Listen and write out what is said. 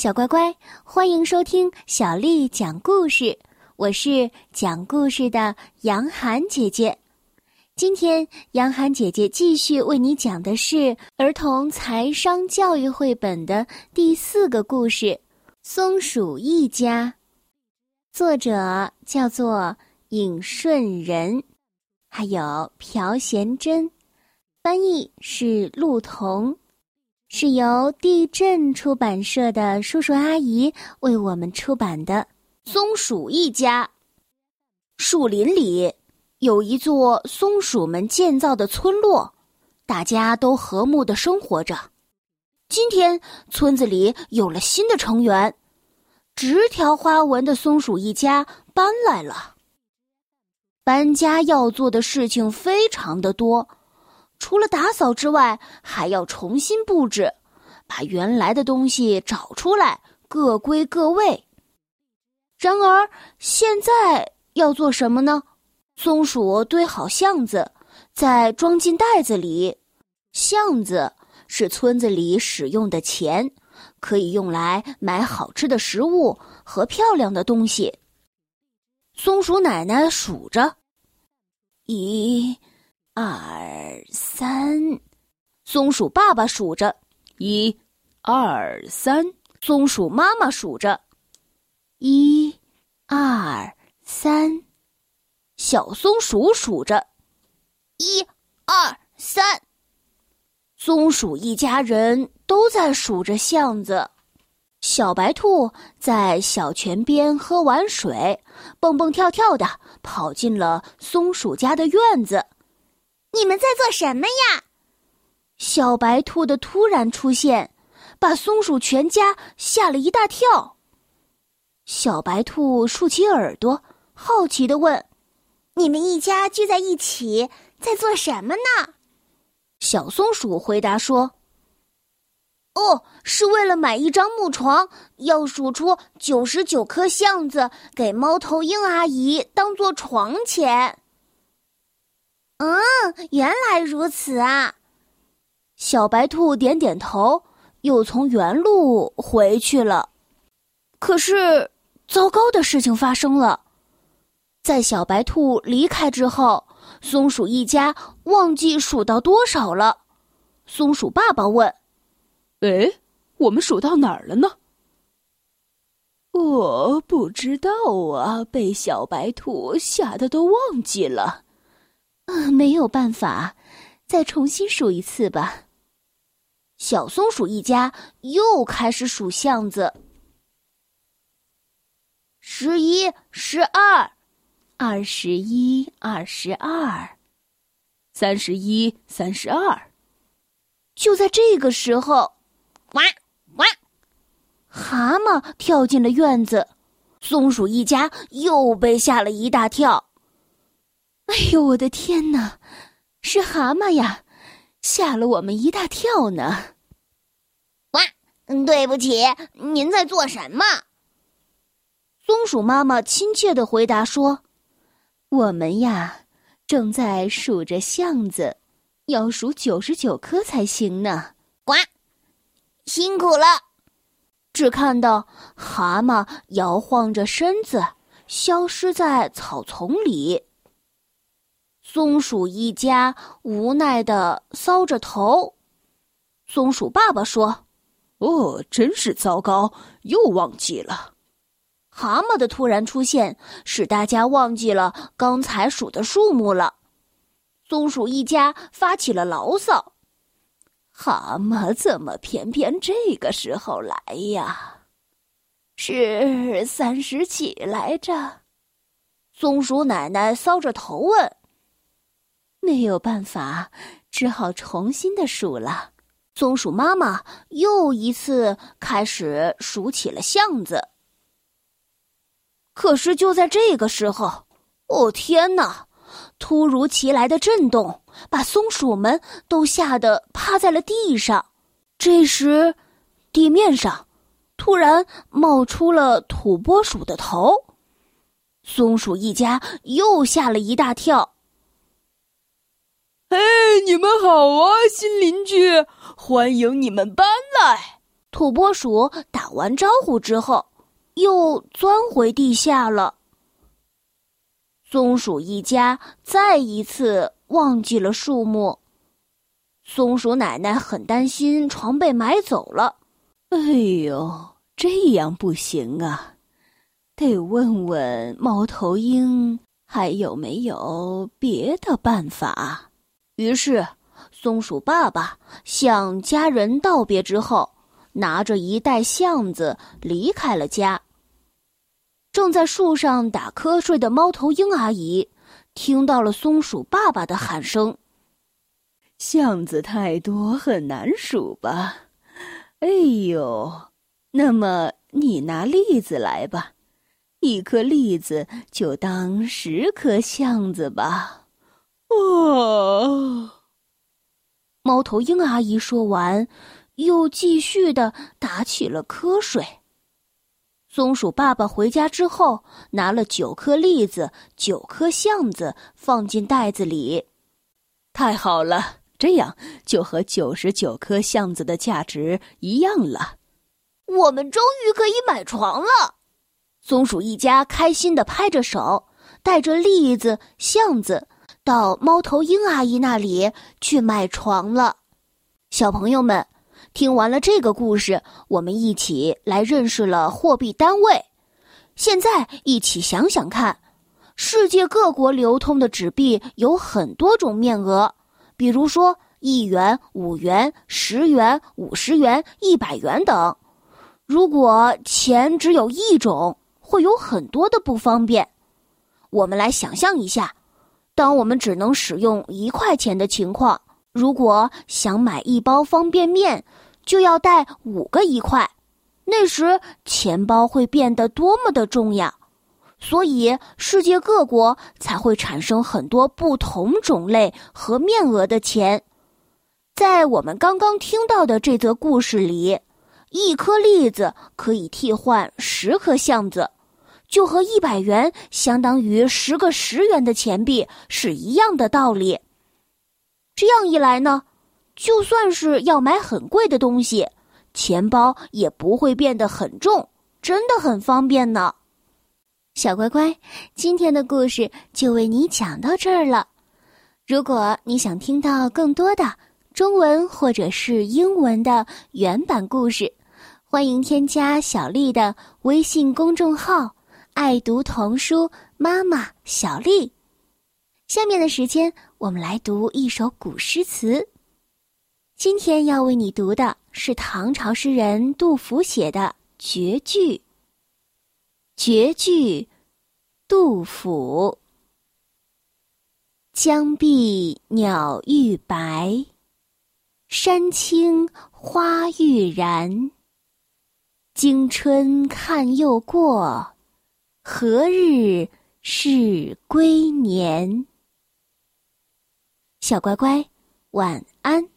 小乖乖，欢迎收听小丽讲故事。我是讲故事的杨涵姐姐。今天，杨涵姐姐继续为你讲的是儿童财商教育绘本的第四个故事《松鼠一家》，作者叫做尹顺仁，还有朴贤珍，翻译是陆彤。是由地震出版社的叔叔阿姨为我们出版的《松鼠一家》。树林里有一座松鼠们建造的村落，大家都和睦的生活着。今天村子里有了新的成员，直条花纹的松鼠一家搬来了。搬家要做的事情非常的多。除了打扫之外，还要重新布置，把原来的东西找出来，各归各位。然而，现在要做什么呢？松鼠堆好橡子，再装进袋子里。橡子是村子里使用的钱，可以用来买好吃的食物和漂亮的东西。松鼠奶奶数着，一。二三，松鼠爸爸数着，一、二、三。松鼠妈妈数着，一、二、三。小松鼠数着，一、二、三。松鼠一家人都在数着橡子。小白兔在小泉边喝完水，蹦蹦跳跳的跑进了松鼠家的院子。你们在做什么呀？小白兔的突然出现，把松鼠全家吓了一大跳。小白兔竖起耳朵，好奇的问：“你们一家聚在一起，在做什么呢？”小松鼠回答说：“哦，是为了买一张木床，要数出九十九颗橡子，给猫头鹰阿姨当做床钱。”嗯，原来如此啊！小白兔点点头，又从原路回去了。可是，糟糕的事情发生了，在小白兔离开之后，松鼠一家忘记数到多少了。松鼠爸爸问：“哎，我们数到哪儿了呢？”我不知道啊，被小白兔吓得都忘记了。没有办法，再重新数一次吧。小松鼠一家又开始数巷子：十一、十二、二十一、二十二、三十一、三十二。就在这个时候，呱呱，蛤蟆跳进了院子，松鼠一家又被吓了一大跳。哎呦，我的天哪！是蛤蟆呀，吓了我们一大跳呢。哇，对不起，您在做什么？松鼠妈妈亲切的回答说：“我们呀，正在数着橡子，要数九十九颗才行呢。”呱，辛苦了。只看到蛤蟆摇晃着身子，消失在草丛里。松鼠一家无奈的搔着头。松鼠爸爸说：“哦，真是糟糕，又忘记了。”蛤蟆的突然出现使大家忘记了刚才数的数目了。松鼠一家发起了牢骚：“蛤蟆怎么偏偏这个时候来呀？是三十几来着？”松鼠奶奶搔着头问。没有办法，只好重新的数了。松鼠妈妈又一次开始数起了橡子。可是就在这个时候，哦天哪！突如其来的震动把松鼠们都吓得趴在了地上。这时，地面上突然冒出了土拨鼠的头，松鼠一家又吓了一大跳。哎，你们好啊，新邻居！欢迎你们搬来。土拨鼠打完招呼之后，又钻回地下了。松鼠一家再一次忘记了树木。松鼠奶奶很担心床被买走了。哎呦，这样不行啊！得问问猫头鹰还有没有别的办法。于是，松鼠爸爸向家人道别之后，拿着一袋橡子离开了家。正在树上打瞌睡的猫头鹰阿姨，听到了松鼠爸爸的喊声。橡子太多，很难数吧？哎呦，那么你拿栗子来吧，一颗栗子就当十颗橡子吧。哦，猫头鹰阿姨说完，又继续的打起了瞌睡。松鼠爸爸回家之后，拿了九颗栗子、九颗橡子放进袋子里。太好了！这样就和九十九颗橡子的价值一样了。我们终于可以买床了！松鼠一家开心的拍着手，带着栗子、橡子到猫头鹰阿姨那里去买床了。小朋友们，听完了这个故事，我们一起来认识了货币单位。现在一起想想看，世界各国流通的纸币有很多种面额。比如说，一元、五元、十元、五十元、一百元等。如果钱只有一种，会有很多的不方便。我们来想象一下，当我们只能使用一块钱的情况，如果想买一包方便面，就要带五个一块，那时钱包会变得多么的重要。所以，世界各国才会产生很多不同种类和面额的钱。在我们刚刚听到的这则故事里，一颗栗子可以替换十颗橡子，就和一百元相当于十个十元的钱币是一样的道理。这样一来呢，就算是要买很贵的东西，钱包也不会变得很重，真的很方便呢。小乖乖，今天的故事就为你讲到这儿了。如果你想听到更多的中文或者是英文的原版故事，欢迎添加小丽的微信公众号“爱读童书妈妈小丽”。下面的时间，我们来读一首古诗词。今天要为你读的是唐朝诗人杜甫写的绝句。绝句，杜甫。江碧鸟欲白，山青花欲燃。惊春看又过，何日是归年？小乖乖，晚安。